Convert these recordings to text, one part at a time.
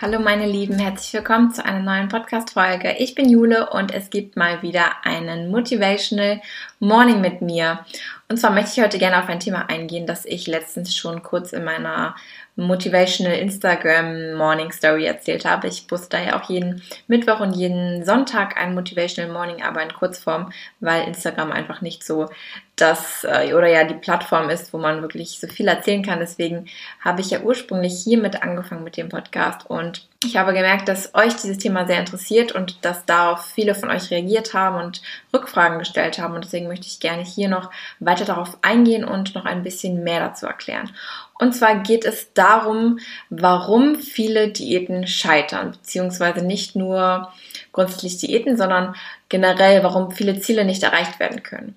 Hallo meine Lieben, herzlich willkommen zu einer neuen Podcast-Folge. Ich bin Jule und es gibt mal wieder einen Motivational Morning mit mir. Und zwar möchte ich heute gerne auf ein Thema eingehen, das ich letztens schon kurz in meiner Motivational Instagram Morning Story erzählt habe. Ich poste da ja auch jeden Mittwoch und jeden Sonntag ein Motivational Morning, aber in Kurzform, weil Instagram einfach nicht so das äh, oder ja die Plattform ist, wo man wirklich so viel erzählen kann. Deswegen habe ich ja ursprünglich hiermit angefangen mit dem Podcast und ich habe gemerkt, dass euch dieses Thema sehr interessiert und dass darauf viele von euch reagiert haben und Rückfragen gestellt haben. Und deswegen möchte ich gerne hier noch weiter darauf eingehen und noch ein bisschen mehr dazu erklären. Und zwar geht es darum, warum viele Diäten scheitern, beziehungsweise nicht nur grundsätzlich Diäten, sondern generell, warum viele Ziele nicht erreicht werden können.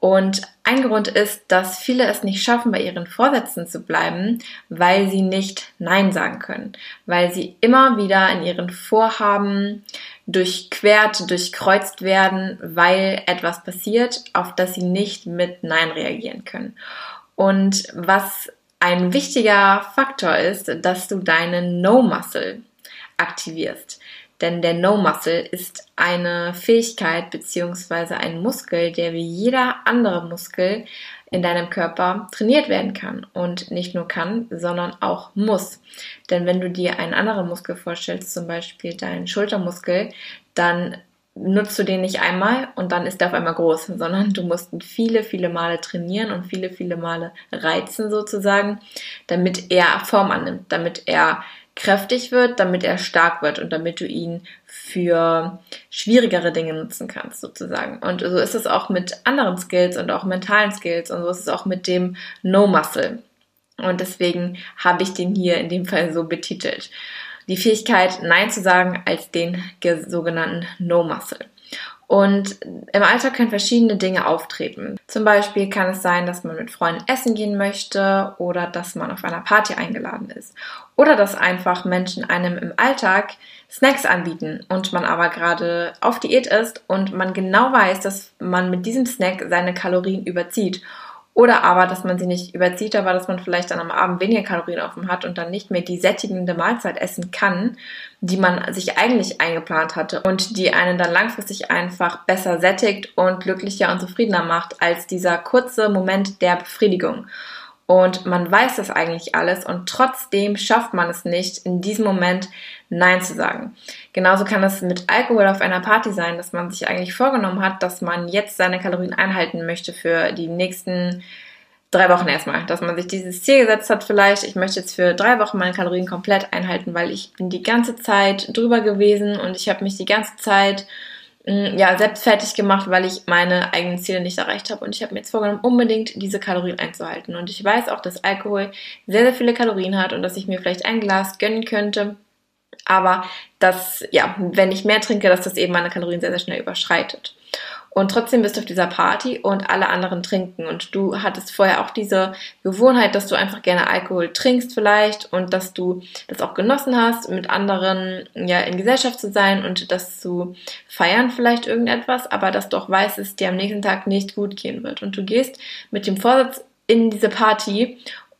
Und ein Grund ist, dass viele es nicht schaffen, bei ihren Vorsätzen zu bleiben, weil sie nicht Nein sagen können, weil sie immer wieder in ihren Vorhaben durchquert, durchkreuzt werden, weil etwas passiert, auf das sie nicht mit Nein reagieren können. Und was ein wichtiger Faktor ist, dass du deinen No-Muscle aktivierst. Denn der No-Muscle ist eine Fähigkeit beziehungsweise ein Muskel, der wie jeder andere Muskel in deinem Körper trainiert werden kann. Und nicht nur kann, sondern auch muss. Denn wenn du dir einen anderen Muskel vorstellst, zum Beispiel deinen Schultermuskel, dann nutzt du den nicht einmal und dann ist er auf einmal groß, sondern du musst ihn viele, viele Male trainieren und viele, viele Male reizen sozusagen, damit er Form annimmt, damit er kräftig wird, damit er stark wird und damit du ihn für schwierigere Dinge nutzen kannst sozusagen. Und so ist es auch mit anderen Skills und auch mentalen Skills und so ist es auch mit dem No Muscle. Und deswegen habe ich den hier in dem Fall so betitelt die Fähigkeit, Nein zu sagen, als den sogenannten No-Muscle. Und im Alltag können verschiedene Dinge auftreten. Zum Beispiel kann es sein, dass man mit Freunden essen gehen möchte oder dass man auf einer Party eingeladen ist. Oder dass einfach Menschen einem im Alltag Snacks anbieten und man aber gerade auf Diät ist und man genau weiß, dass man mit diesem Snack seine Kalorien überzieht oder aber, dass man sie nicht überzieht, aber dass man vielleicht dann am Abend weniger Kalorien offen hat und dann nicht mehr die sättigende Mahlzeit essen kann, die man sich eigentlich eingeplant hatte und die einen dann langfristig einfach besser sättigt und glücklicher und zufriedener macht als dieser kurze Moment der Befriedigung. Und man weiß das eigentlich alles und trotzdem schafft man es nicht, in diesem Moment Nein zu sagen. Genauso kann es mit Alkohol auf einer Party sein, dass man sich eigentlich vorgenommen hat, dass man jetzt seine Kalorien einhalten möchte für die nächsten drei Wochen erstmal. Dass man sich dieses Ziel gesetzt hat, vielleicht, ich möchte jetzt für drei Wochen meine Kalorien komplett einhalten, weil ich bin die ganze Zeit drüber gewesen und ich habe mich die ganze Zeit Mm, ja, selbst fertig gemacht, weil ich meine eigenen Ziele nicht erreicht habe. Und ich habe mir jetzt vorgenommen, unbedingt diese Kalorien einzuhalten. Und ich weiß auch, dass Alkohol sehr, sehr viele Kalorien hat und dass ich mir vielleicht ein Glas gönnen könnte. Aber dass, ja, wenn ich mehr trinke, dass das eben meine Kalorien sehr, sehr schnell überschreitet. Und trotzdem bist du auf dieser Party und alle anderen trinken. Und du hattest vorher auch diese Gewohnheit, dass du einfach gerne Alkohol trinkst vielleicht und dass du das auch genossen hast, mit anderen ja in Gesellschaft zu sein und das zu feiern vielleicht irgendetwas, aber dass du auch weißt, dass es dir am nächsten Tag nicht gut gehen wird. Und du gehst mit dem Vorsatz in diese Party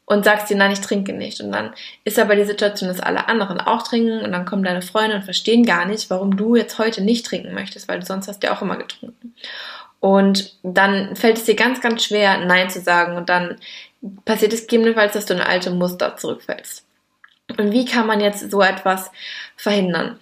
und sagst dir, nein, ich trinke nicht. Und dann ist aber die Situation, dass alle anderen auch trinken und dann kommen deine Freunde und verstehen gar nicht, warum du jetzt heute nicht trinken möchtest, weil du sonst hast ja auch immer getrunken. Und dann fällt es dir ganz, ganz schwer, Nein zu sagen und dann passiert es gegebenenfalls, dass du in alte Muster zurückfällst. Und wie kann man jetzt so etwas verhindern?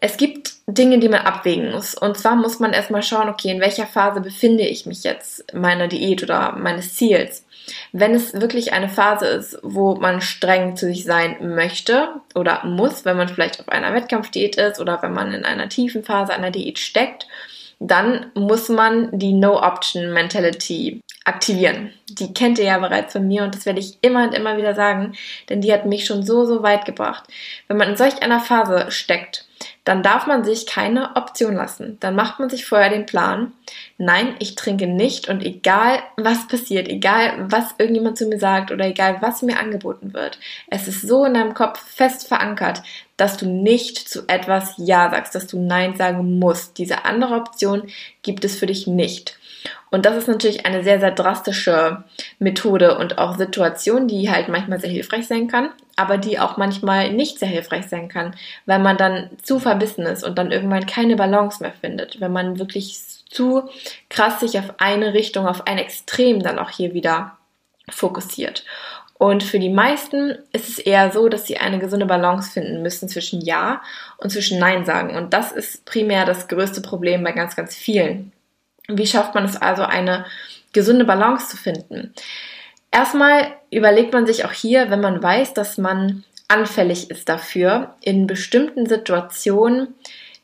Es gibt Dinge, die man abwägen muss. Und zwar muss man erstmal schauen, okay, in welcher Phase befinde ich mich jetzt meiner Diät oder meines Ziels. Wenn es wirklich eine Phase ist, wo man streng zu sich sein möchte oder muss, wenn man vielleicht auf einer Wettkampfdiät ist oder wenn man in einer tiefen Phase einer Diät steckt, dann muss man die No-Option-Mentality aktivieren. Die kennt ihr ja bereits von mir und das werde ich immer und immer wieder sagen, denn die hat mich schon so, so weit gebracht. Wenn man in solch einer Phase steckt, dann darf man sich keine Option lassen. Dann macht man sich vorher den Plan. Nein, ich trinke nicht und egal was passiert, egal was irgendjemand zu mir sagt oder egal was mir angeboten wird, es ist so in deinem Kopf fest verankert, dass du nicht zu etwas Ja sagst, dass du Nein sagen musst. Diese andere Option gibt es für dich nicht. Und das ist natürlich eine sehr, sehr drastische Methode und auch Situation, die halt manchmal sehr hilfreich sein kann, aber die auch manchmal nicht sehr hilfreich sein kann, weil man dann zu verbissen ist und dann irgendwann keine Balance mehr findet, wenn man wirklich zu krass sich auf eine Richtung, auf ein Extrem dann auch hier wieder fokussiert. Und für die meisten ist es eher so, dass sie eine gesunde Balance finden müssen zwischen Ja und zwischen Nein sagen. Und das ist primär das größte Problem bei ganz, ganz vielen. Wie schafft man es also, eine gesunde Balance zu finden? Erstmal überlegt man sich auch hier, wenn man weiß, dass man anfällig ist dafür, in bestimmten Situationen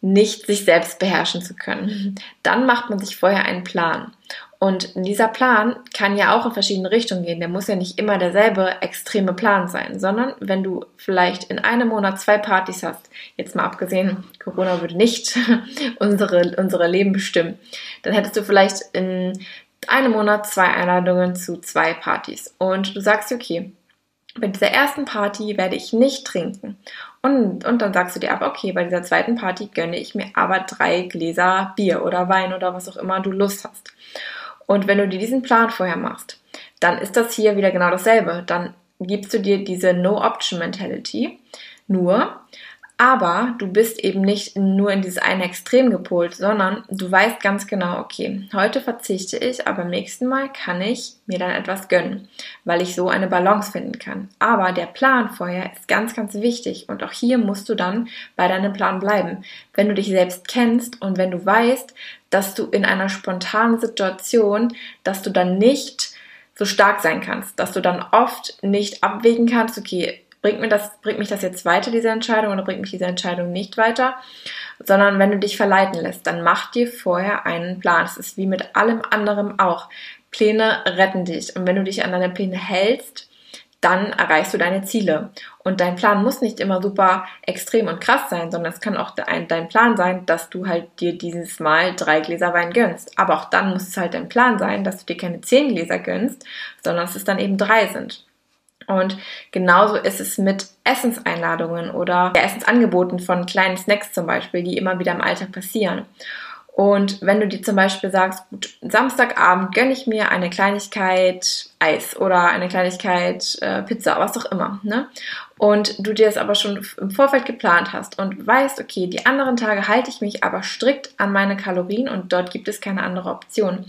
nicht sich selbst beherrschen zu können. Dann macht man sich vorher einen Plan. Und dieser Plan kann ja auch in verschiedene Richtungen gehen. Der muss ja nicht immer derselbe extreme Plan sein, sondern wenn du vielleicht in einem Monat zwei Partys hast, jetzt mal abgesehen, Corona würde nicht unsere, unsere Leben bestimmen, dann hättest du vielleicht in einem Monat zwei Einladungen zu zwei Partys. Und du sagst, okay, bei dieser ersten Party werde ich nicht trinken. Und, und dann sagst du dir aber, okay, bei dieser zweiten Party gönne ich mir aber drei Gläser Bier oder Wein oder was auch immer du Lust hast. Und wenn du dir diesen Plan vorher machst, dann ist das hier wieder genau dasselbe. Dann gibst du dir diese No-Option-Mentality. Nur, aber du bist eben nicht nur in dieses eine Extrem gepolt, sondern du weißt ganz genau, okay, heute verzichte ich, aber beim nächsten Mal kann ich mir dann etwas gönnen, weil ich so eine Balance finden kann. Aber der Plan vorher ist ganz, ganz wichtig und auch hier musst du dann bei deinem Plan bleiben. Wenn du dich selbst kennst und wenn du weißt, dass du in einer spontanen Situation, dass du dann nicht so stark sein kannst, dass du dann oft nicht abwägen kannst, okay, bringt, mir das, bringt mich das jetzt weiter, diese Entscheidung, oder bringt mich diese Entscheidung nicht weiter, sondern wenn du dich verleiten lässt, dann mach dir vorher einen Plan. Es ist wie mit allem anderen auch. Pläne retten dich. Und wenn du dich an deine Pläne hältst, dann erreichst du deine Ziele. Und dein Plan muss nicht immer super extrem und krass sein, sondern es kann auch dein, Plan sein, dass du halt dir dieses Mal drei Gläser Wein gönnst. Aber auch dann muss es halt dein Plan sein, dass du dir keine zehn Gläser gönnst, sondern dass es dann eben drei sind. Und genauso ist es mit Essenseinladungen oder Essensangeboten von kleinen Snacks zum Beispiel, die immer wieder im Alltag passieren. Und wenn du dir zum Beispiel sagst, gut, Samstagabend gönne ich mir eine Kleinigkeit Eis oder eine Kleinigkeit äh, Pizza, was auch immer, ne? Und du dir das aber schon im Vorfeld geplant hast und weißt, okay, die anderen Tage halte ich mich aber strikt an meine Kalorien und dort gibt es keine andere Option.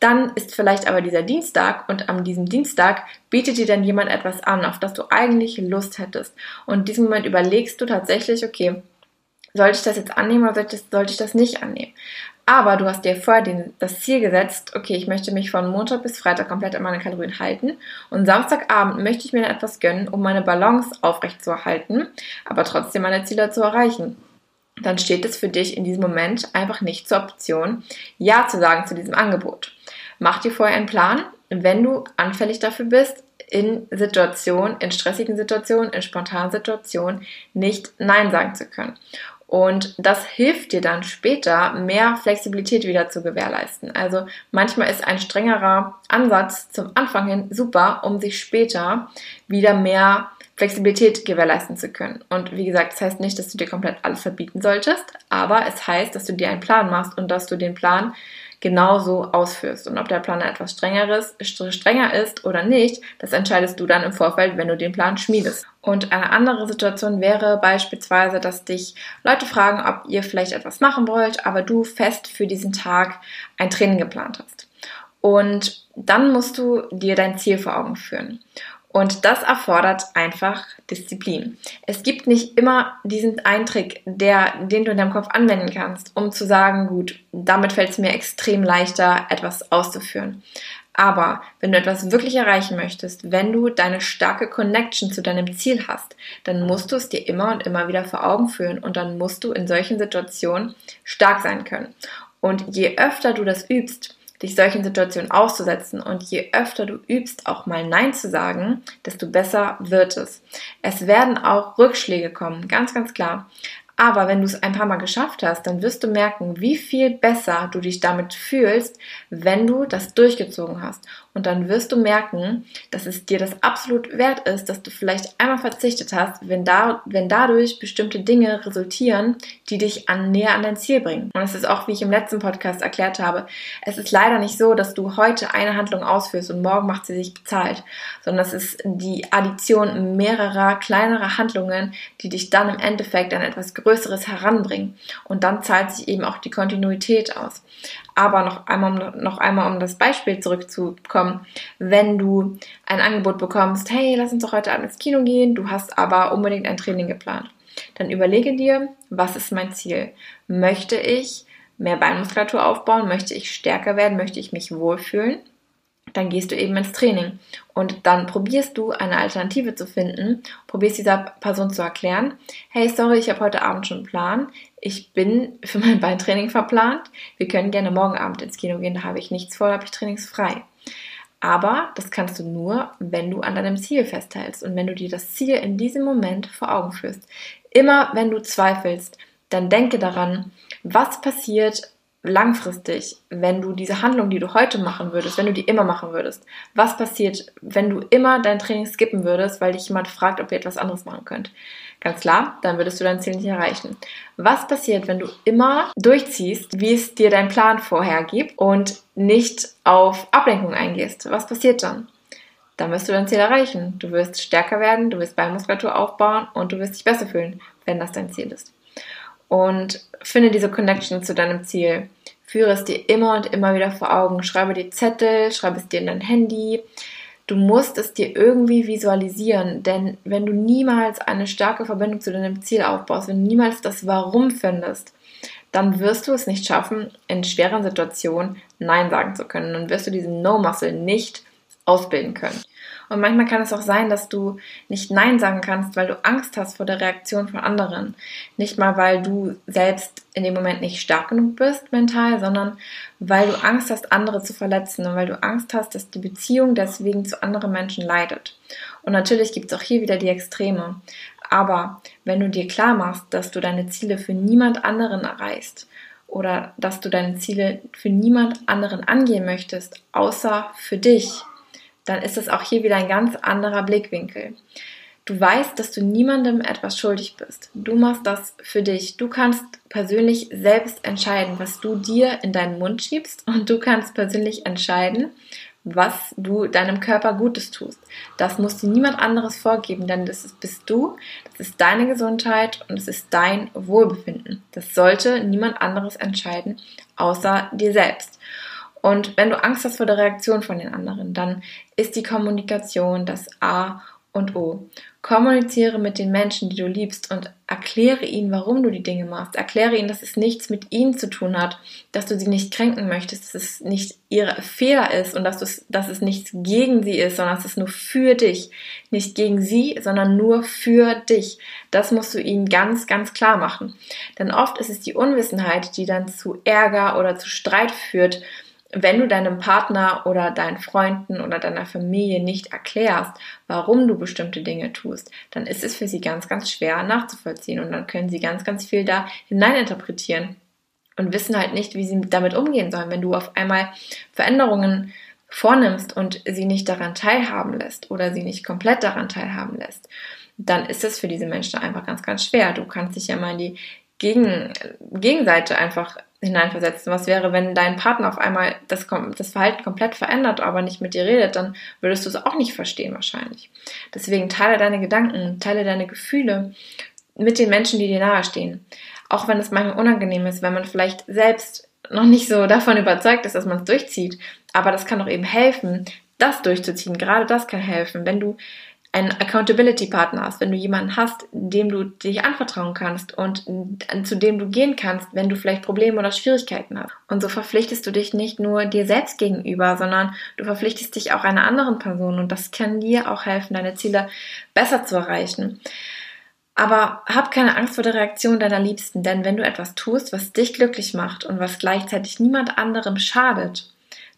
Dann ist vielleicht aber dieser Dienstag und an diesem Dienstag bietet dir dann jemand etwas an, auf das du eigentlich Lust hättest. Und in diesem Moment überlegst du tatsächlich, okay, sollte ich das jetzt annehmen oder sollte ich das, sollte ich das nicht annehmen? Aber du hast dir vorher den, das Ziel gesetzt, okay, ich möchte mich von Montag bis Freitag komplett an meine Kalorien halten und Samstagabend möchte ich mir dann etwas gönnen, um meine Balance aufrechtzuerhalten, aber trotzdem meine Ziele zu erreichen. Dann steht es für dich in diesem Moment einfach nicht zur Option, Ja zu sagen zu diesem Angebot. Mach dir vorher einen Plan, wenn du anfällig dafür bist, in Situationen, in stressigen Situationen, in spontanen Situationen nicht Nein sagen zu können. Und das hilft dir dann später, mehr Flexibilität wieder zu gewährleisten. Also manchmal ist ein strengerer Ansatz zum Anfang hin super, um sich später wieder mehr Flexibilität gewährleisten zu können. Und wie gesagt, das heißt nicht, dass du dir komplett alles verbieten solltest, aber es heißt, dass du dir einen Plan machst und dass du den Plan genauso ausführst. Und ob der Plan etwas strengeres, strenger ist oder nicht, das entscheidest du dann im Vorfeld, wenn du den Plan schmiedest. Und eine andere Situation wäre beispielsweise, dass dich Leute fragen, ob ihr vielleicht etwas machen wollt, aber du fest für diesen Tag ein Training geplant hast. Und dann musst du dir dein Ziel vor Augen führen. Und das erfordert einfach Disziplin. Es gibt nicht immer diesen Eintrick, der, den du in deinem Kopf anwenden kannst, um zu sagen, gut, damit fällt es mir extrem leichter, etwas auszuführen. Aber wenn du etwas wirklich erreichen möchtest, wenn du deine starke Connection zu deinem Ziel hast, dann musst du es dir immer und immer wieder vor Augen führen und dann musst du in solchen Situationen stark sein können. Und je öfter du das übst, dich solchen Situationen auszusetzen und je öfter du übst, auch mal Nein zu sagen, desto besser wird es. Es werden auch Rückschläge kommen, ganz, ganz klar. Aber wenn du es ein paar Mal geschafft hast, dann wirst du merken, wie viel besser du dich damit fühlst, wenn du das durchgezogen hast. Und dann wirst du merken, dass es dir das absolut wert ist, dass du vielleicht einmal verzichtet hast, wenn, da, wenn dadurch bestimmte Dinge resultieren, die dich an, näher an dein Ziel bringen. Und es ist auch, wie ich im letzten Podcast erklärt habe, es ist leider nicht so, dass du heute eine Handlung ausführst und morgen macht sie sich bezahlt, sondern es ist die Addition mehrerer kleinerer Handlungen, die dich dann im Endeffekt an etwas Größeres heranbringen. Und dann zahlt sich eben auch die Kontinuität aus. Aber noch einmal, noch einmal, um das Beispiel zurückzukommen, wenn du ein Angebot bekommst, hey, lass uns doch heute Abend ins Kino gehen, du hast aber unbedingt ein Training geplant, dann überlege dir, was ist mein Ziel? Möchte ich mehr Beinmuskulatur aufbauen? Möchte ich stärker werden? Möchte ich mich wohlfühlen? dann gehst du eben ins Training und dann probierst du eine Alternative zu finden, probierst dieser Person zu erklären, hey, sorry, ich habe heute Abend schon einen Plan, ich bin für mein Beintraining verplant, wir können gerne morgen Abend ins Kino gehen, da habe ich nichts vor, da habe ich trainingsfrei. Aber das kannst du nur, wenn du an deinem Ziel festhältst und wenn du dir das Ziel in diesem Moment vor Augen führst. Immer wenn du zweifelst, dann denke daran, was passiert, langfristig, wenn du diese Handlung, die du heute machen würdest, wenn du die immer machen würdest, was passiert, wenn du immer dein Training skippen würdest, weil dich jemand fragt, ob ihr etwas anderes machen könnt? Ganz klar, dann würdest du dein Ziel nicht erreichen. Was passiert, wenn du immer durchziehst, wie es dir dein Plan vorher gibt und nicht auf Ablenkung eingehst? Was passiert dann? Dann wirst du dein Ziel erreichen. Du wirst stärker werden, du wirst Beinmuskulatur aufbauen und du wirst dich besser fühlen, wenn das dein Ziel ist und finde diese Connection zu deinem Ziel. Führe es dir immer und immer wieder vor Augen. Schreibe dir Zettel, schreibe es dir in dein Handy. Du musst es dir irgendwie visualisieren, denn wenn du niemals eine starke Verbindung zu deinem Ziel aufbaust, wenn du niemals das Warum findest, dann wirst du es nicht schaffen, in schweren Situationen Nein sagen zu können. Dann wirst du diesen No-Muscle nicht ausbilden können. Und manchmal kann es auch sein, dass du nicht Nein sagen kannst, weil du Angst hast vor der Reaktion von anderen. Nicht mal, weil du selbst in dem Moment nicht stark genug bist mental, sondern weil du Angst hast, andere zu verletzen und weil du Angst hast, dass die Beziehung deswegen zu anderen Menschen leidet. Und natürlich gibt es auch hier wieder die Extreme. Aber wenn du dir klar machst, dass du deine Ziele für niemand anderen erreichst, oder dass du deine Ziele für niemand anderen angehen möchtest, außer für dich, dann ist es auch hier wieder ein ganz anderer Blickwinkel. Du weißt, dass du niemandem etwas schuldig bist. Du machst das für dich. Du kannst persönlich selbst entscheiden, was du dir in deinen Mund schiebst und du kannst persönlich entscheiden, was du deinem Körper Gutes tust. Das muss dir niemand anderes vorgeben, denn das bist du, das ist deine Gesundheit und es ist dein Wohlbefinden. Das sollte niemand anderes entscheiden, außer dir selbst. Und wenn du Angst hast vor der Reaktion von den anderen, dann ist die Kommunikation das A und O. Kommuniziere mit den Menschen, die du liebst und erkläre ihnen, warum du die Dinge machst. Erkläre ihnen, dass es nichts mit ihnen zu tun hat, dass du sie nicht kränken möchtest, dass es nicht ihre Fehler ist und dass, dass es nichts gegen sie ist, sondern dass es nur für dich. Nicht gegen sie, sondern nur für dich. Das musst du ihnen ganz, ganz klar machen. Denn oft ist es die Unwissenheit, die dann zu Ärger oder zu Streit führt wenn du deinem Partner oder deinen Freunden oder deiner Familie nicht erklärst, warum du bestimmte Dinge tust, dann ist es für sie ganz, ganz schwer nachzuvollziehen und dann können sie ganz, ganz viel da hineininterpretieren und wissen halt nicht, wie sie damit umgehen sollen, wenn du auf einmal Veränderungen vornimmst und sie nicht daran teilhaben lässt oder sie nicht komplett daran teilhaben lässt, dann ist es für diese Menschen einfach ganz, ganz schwer. Du kannst dich ja mal in die Gegen Gegenseite einfach hineinversetzen. Was wäre, wenn dein Partner auf einmal das, das Verhalten komplett verändert, aber nicht mit dir redet, dann würdest du es auch nicht verstehen wahrscheinlich. Deswegen teile deine Gedanken, teile deine Gefühle mit den Menschen, die dir nahestehen. Auch wenn es manchmal unangenehm ist, wenn man vielleicht selbst noch nicht so davon überzeugt ist, dass man es durchzieht. Aber das kann doch eben helfen, das durchzuziehen. Gerade das kann helfen, wenn du einen Accountability-Partner hast, wenn du jemanden hast, dem du dich anvertrauen kannst und zu dem du gehen kannst, wenn du vielleicht Probleme oder Schwierigkeiten hast. Und so verpflichtest du dich nicht nur dir selbst gegenüber, sondern du verpflichtest dich auch einer anderen Person und das kann dir auch helfen, deine Ziele besser zu erreichen. Aber hab keine Angst vor der Reaktion deiner Liebsten, denn wenn du etwas tust, was dich glücklich macht und was gleichzeitig niemand anderem schadet,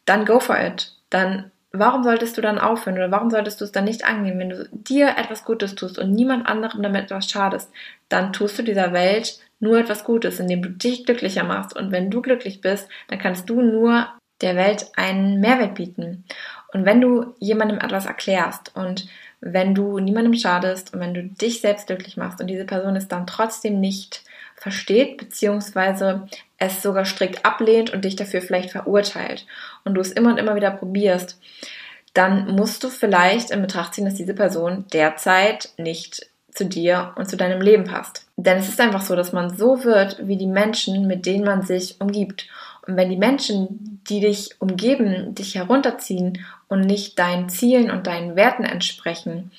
dann go for it. Dann warum solltest du dann aufhören oder warum solltest du es dann nicht angehen, wenn du dir etwas Gutes tust und niemand anderem damit etwas schadest, dann tust du dieser Welt nur etwas Gutes, indem du dich glücklicher machst und wenn du glücklich bist, dann kannst du nur der Welt einen Mehrwert bieten. Und wenn du jemandem etwas erklärst und wenn du niemandem schadest und wenn du dich selbst glücklich machst und diese Person es dann trotzdem nicht versteht, beziehungsweise es sogar strikt ablehnt und dich dafür vielleicht verurteilt und du es immer und immer wieder probierst, dann musst du vielleicht in Betracht ziehen, dass diese Person derzeit nicht zu dir und zu deinem Leben passt. Denn es ist einfach so, dass man so wird wie die Menschen, mit denen man sich umgibt. Und wenn die Menschen, die dich umgeben, dich herunterziehen und nicht deinen Zielen und deinen Werten entsprechen,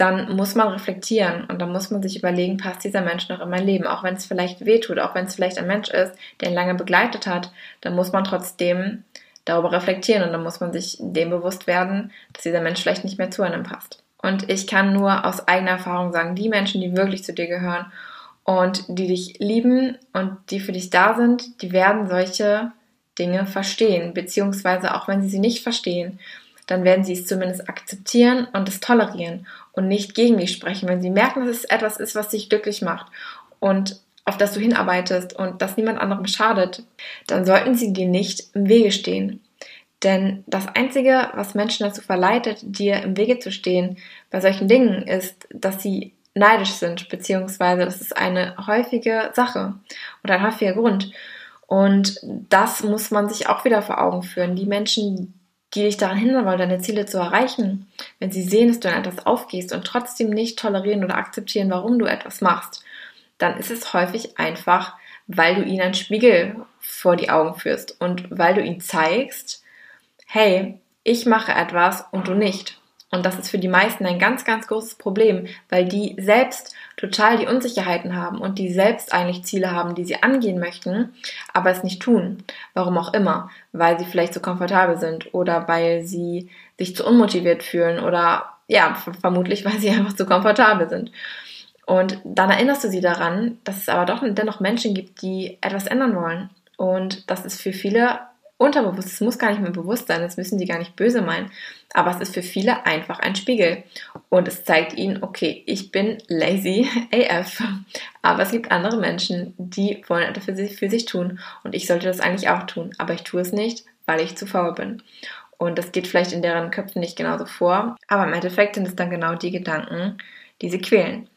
dann muss man reflektieren und dann muss man sich überlegen, passt dieser Mensch noch in mein Leben, auch wenn es vielleicht wehtut, auch wenn es vielleicht ein Mensch ist, der ihn lange begleitet hat, dann muss man trotzdem darüber reflektieren und dann muss man sich dem bewusst werden, dass dieser Mensch vielleicht nicht mehr zu einem passt. Und ich kann nur aus eigener Erfahrung sagen, die Menschen, die wirklich zu dir gehören und die dich lieben und die für dich da sind, die werden solche Dinge verstehen, beziehungsweise auch wenn sie sie nicht verstehen, dann werden sie es zumindest akzeptieren und es tolerieren und nicht gegen dich sprechen. Wenn sie merken, dass es etwas ist, was dich glücklich macht und auf das du hinarbeitest und das niemand anderem schadet, dann sollten sie dir nicht im Wege stehen. Denn das Einzige, was Menschen dazu verleitet, dir im Wege zu stehen bei solchen Dingen, ist, dass sie neidisch sind, beziehungsweise das ist eine häufige Sache oder ein häufiger Grund. Und das muss man sich auch wieder vor Augen führen. Die Menschen, die dich daran hindern wollen, deine Ziele zu erreichen, wenn sie sehen, dass du in etwas aufgehst und trotzdem nicht tolerieren oder akzeptieren, warum du etwas machst, dann ist es häufig einfach, weil du ihnen einen Spiegel vor die Augen führst und weil du ihnen zeigst, hey, ich mache etwas und du nicht. Und das ist für die meisten ein ganz, ganz großes Problem, weil die selbst total die Unsicherheiten haben und die selbst eigentlich Ziele haben, die sie angehen möchten, aber es nicht tun. Warum auch immer. Weil sie vielleicht zu komfortabel sind oder weil sie sich zu unmotiviert fühlen oder ja, vermutlich, weil sie einfach zu komfortabel sind. Und dann erinnerst du sie daran, dass es aber doch dennoch Menschen gibt, die etwas ändern wollen. Und das ist für viele unterbewusst, es muss gar nicht mehr bewusst sein, das müssen die gar nicht böse meinen, aber es ist für viele einfach ein Spiegel und es zeigt ihnen, okay, ich bin lazy AF, aber es gibt andere Menschen, die wollen etwas für sich, für sich tun und ich sollte das eigentlich auch tun, aber ich tue es nicht, weil ich zu faul bin. Und das geht vielleicht in deren Köpfen nicht genauso vor, aber im Endeffekt sind es dann genau die Gedanken, die sie quälen.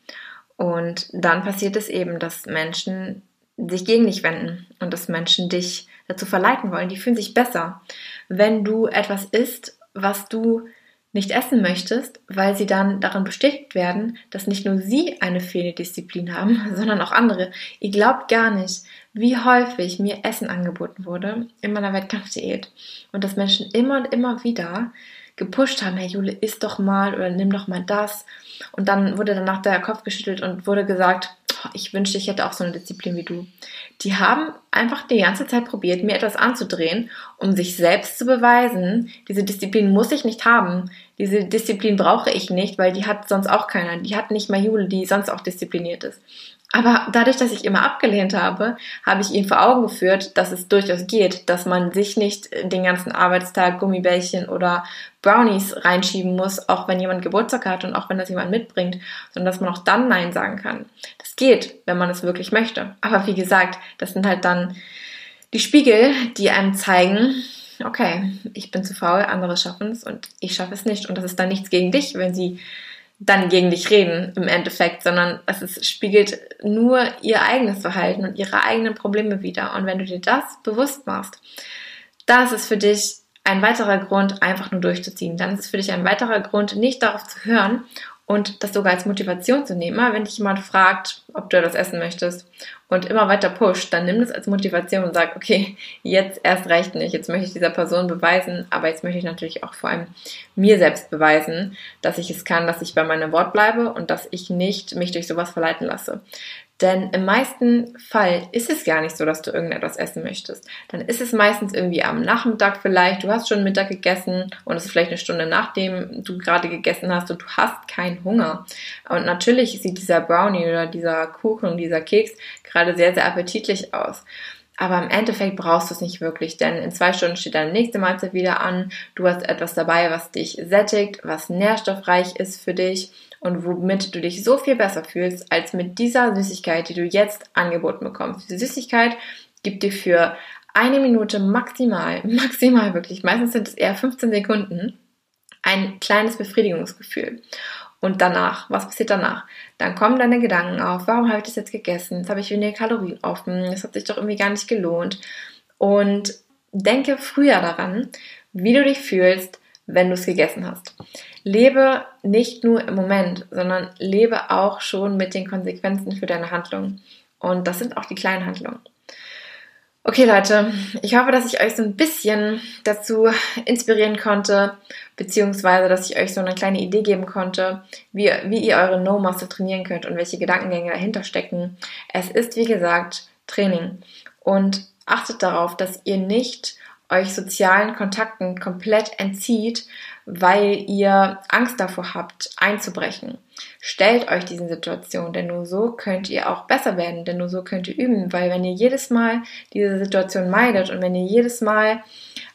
Und dann passiert es eben, dass Menschen sich gegen dich wenden und dass Menschen dich dazu verleiten wollen, die fühlen sich besser, wenn du etwas isst, was du nicht essen möchtest, weil sie dann daran bestätigt werden, dass nicht nur sie eine fehlende Disziplin haben, sondern auch andere. Ihr glaubt gar nicht, wie häufig mir Essen angeboten wurde in meiner Wettkampfdiät und dass Menschen immer und immer wieder gepusht haben, hey Jule, isst doch mal oder nimm doch mal das. Und dann wurde danach der Kopf geschüttelt und wurde gesagt, ich wünschte, ich hätte auch so eine Disziplin wie du. Die haben einfach die ganze Zeit probiert, mir etwas anzudrehen, um sich selbst zu beweisen, diese Disziplin muss ich nicht haben. Diese Disziplin brauche ich nicht, weil die hat sonst auch keiner. Die hat nicht mal Jule, die sonst auch diszipliniert ist. Aber dadurch, dass ich immer abgelehnt habe, habe ich ihnen vor Augen geführt, dass es durchaus geht, dass man sich nicht den ganzen Arbeitstag Gummibärchen oder Brownies reinschieben muss, auch wenn jemand Geburtstag hat und auch wenn das jemand mitbringt, sondern dass man auch dann Nein sagen kann. Das geht, wenn man es wirklich möchte. Aber wie gesagt, das sind halt dann die Spiegel, die einem zeigen, okay, ich bin zu faul, andere schaffen es und ich schaffe es nicht. Und das ist dann nichts gegen dich, wenn sie dann gegen dich reden im Endeffekt, sondern es ist, spiegelt nur ihr eigenes Verhalten und ihre eigenen Probleme wider. Und wenn du dir das bewusst machst, dann ist für dich ein weiterer Grund, einfach nur durchzuziehen. Dann ist es für dich ein weiterer Grund, nicht darauf zu hören und das sogar als Motivation zu nehmen. Wenn dich jemand fragt, ob du das essen möchtest und immer weiter pusht, dann nimm das als Motivation und sag, okay, jetzt erst reicht nicht, jetzt möchte ich dieser Person beweisen, aber jetzt möchte ich natürlich auch vor allem mir selbst beweisen, dass ich es kann, dass ich bei meinem Wort bleibe und dass ich nicht mich durch sowas verleiten lasse. Denn im meisten Fall ist es gar nicht so, dass du irgendetwas essen möchtest. Dann ist es meistens irgendwie am Nachmittag vielleicht, du hast schon Mittag gegessen und es ist vielleicht eine Stunde nachdem du gerade gegessen hast und du hast keinen Hunger. Und natürlich sieht dieser Brownie oder dieser Kuchen, dieser Keks gerade sehr, sehr appetitlich aus. Aber im Endeffekt brauchst du es nicht wirklich, denn in zwei Stunden steht deine nächste Mahlzeit wieder an. Du hast etwas dabei, was dich sättigt, was nährstoffreich ist für dich und womit du dich so viel besser fühlst als mit dieser Süßigkeit, die du jetzt angeboten bekommst. Diese Süßigkeit gibt dir für eine Minute maximal, maximal wirklich, meistens sind es eher 15 Sekunden, ein kleines Befriedigungsgefühl. Und danach, was passiert danach? Dann kommen deine Gedanken auf, warum habe ich das jetzt gegessen? Jetzt habe ich weniger Kalorien offen, das hat sich doch irgendwie gar nicht gelohnt. Und denke früher daran, wie du dich fühlst, wenn du es gegessen hast. Lebe nicht nur im Moment, sondern lebe auch schon mit den Konsequenzen für deine Handlungen. Und das sind auch die kleinen Handlungen. Okay Leute, ich hoffe, dass ich euch so ein bisschen dazu inspirieren konnte, beziehungsweise dass ich euch so eine kleine Idee geben konnte, wie, wie ihr eure No-Muscle trainieren könnt und welche Gedankengänge dahinter stecken. Es ist, wie gesagt, Training. Und achtet darauf, dass ihr nicht euch sozialen Kontakten komplett entzieht, weil ihr Angst davor habt, einzubrechen. Stellt euch diesen Situationen, denn nur so könnt ihr auch besser werden, denn nur so könnt ihr üben, weil wenn ihr jedes Mal diese Situation meidet und wenn ihr jedes Mal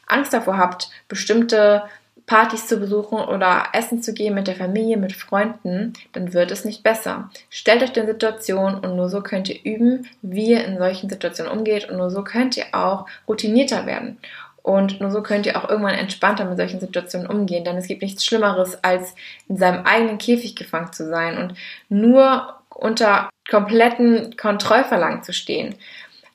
Angst davor habt, bestimmte Partys zu besuchen oder essen zu gehen mit der Familie, mit Freunden, dann wird es nicht besser. Stellt euch den Situationen und nur so könnt ihr üben, wie ihr in solchen Situationen umgeht und nur so könnt ihr auch routinierter werden. Und nur so könnt ihr auch irgendwann entspannter mit solchen Situationen umgehen, denn es gibt nichts Schlimmeres, als in seinem eigenen Käfig gefangen zu sein und nur unter kompletten Kontrollverlangen zu stehen.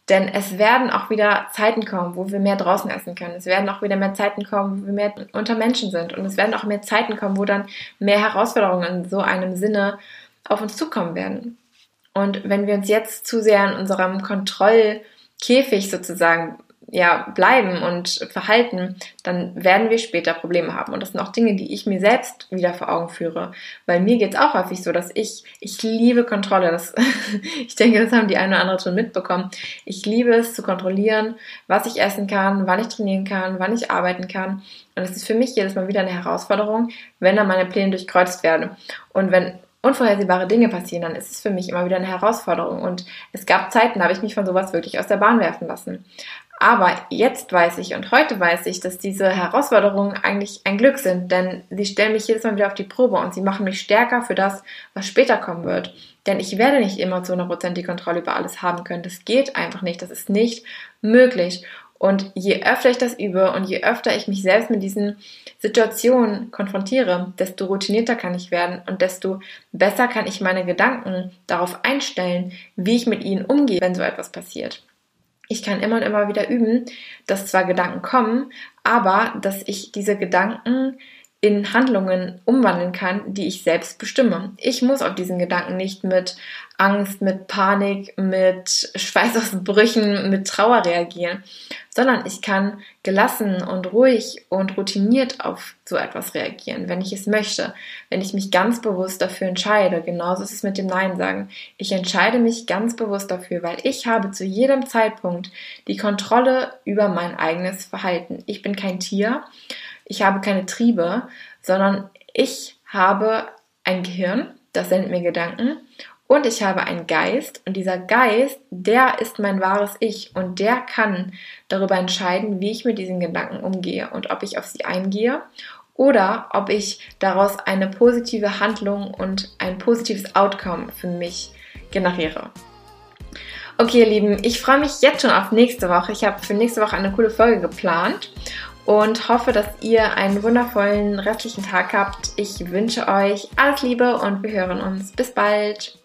Denn es werden auch wieder Zeiten kommen, wo wir mehr draußen essen können. Es werden auch wieder mehr Zeiten kommen, wo wir mehr unter Menschen sind. Und es werden auch mehr Zeiten kommen, wo dann mehr Herausforderungen in so einem Sinne auf uns zukommen werden. Und wenn wir uns jetzt zu sehr in unserem Kontrollkäfig sozusagen ja, bleiben und verhalten, dann werden wir später Probleme haben. Und das sind auch Dinge, die ich mir selbst wieder vor Augen führe. Weil mir geht's auch häufig so, dass ich, ich liebe Kontrolle. Das, ich denke, das haben die eine oder andere schon mitbekommen. Ich liebe es zu kontrollieren, was ich essen kann, wann ich trainieren kann, wann ich arbeiten kann. Und es ist für mich jedes Mal wieder eine Herausforderung, wenn dann meine Pläne durchkreuzt werden. Und wenn unvorhersehbare Dinge passieren, dann ist es für mich immer wieder eine Herausforderung. Und es gab Zeiten, da habe ich mich von sowas wirklich aus der Bahn werfen lassen. Aber jetzt weiß ich und heute weiß ich, dass diese Herausforderungen eigentlich ein Glück sind, denn sie stellen mich jedes Mal wieder auf die Probe und sie machen mich stärker für das, was später kommen wird. Denn ich werde nicht immer zu 100% die Kontrolle über alles haben können. Das geht einfach nicht. Das ist nicht möglich. Und je öfter ich das übe und je öfter ich mich selbst mit diesen Situationen konfrontiere, desto routinierter kann ich werden und desto besser kann ich meine Gedanken darauf einstellen, wie ich mit ihnen umgehe, wenn so etwas passiert ich kann immer und immer wieder üben, dass zwar Gedanken kommen, aber dass ich diese Gedanken in Handlungen umwandeln kann, die ich selbst bestimme. Ich muss auf diesen Gedanken nicht mit Angst, mit Panik, mit Schweißausbrüchen, mit Trauer reagieren, sondern ich kann gelassen und ruhig und routiniert auf so etwas reagieren, wenn ich es möchte, wenn ich mich ganz bewusst dafür entscheide. Genauso ist es mit dem Nein sagen. Ich entscheide mich ganz bewusst dafür, weil ich habe zu jedem Zeitpunkt die Kontrolle über mein eigenes Verhalten. Ich bin kein Tier, ich habe keine Triebe, sondern ich habe ein Gehirn, das sendet mir Gedanken und ich habe einen Geist und dieser Geist, der ist mein wahres Ich und der kann darüber entscheiden, wie ich mit diesen Gedanken umgehe und ob ich auf sie eingehe oder ob ich daraus eine positive Handlung und ein positives Outcome für mich generiere. Okay, ihr Lieben, ich freue mich jetzt schon auf nächste Woche. Ich habe für nächste Woche eine coole Folge geplant und hoffe, dass ihr einen wundervollen restlichen Tag habt. Ich wünsche euch alles Liebe und wir hören uns. Bis bald.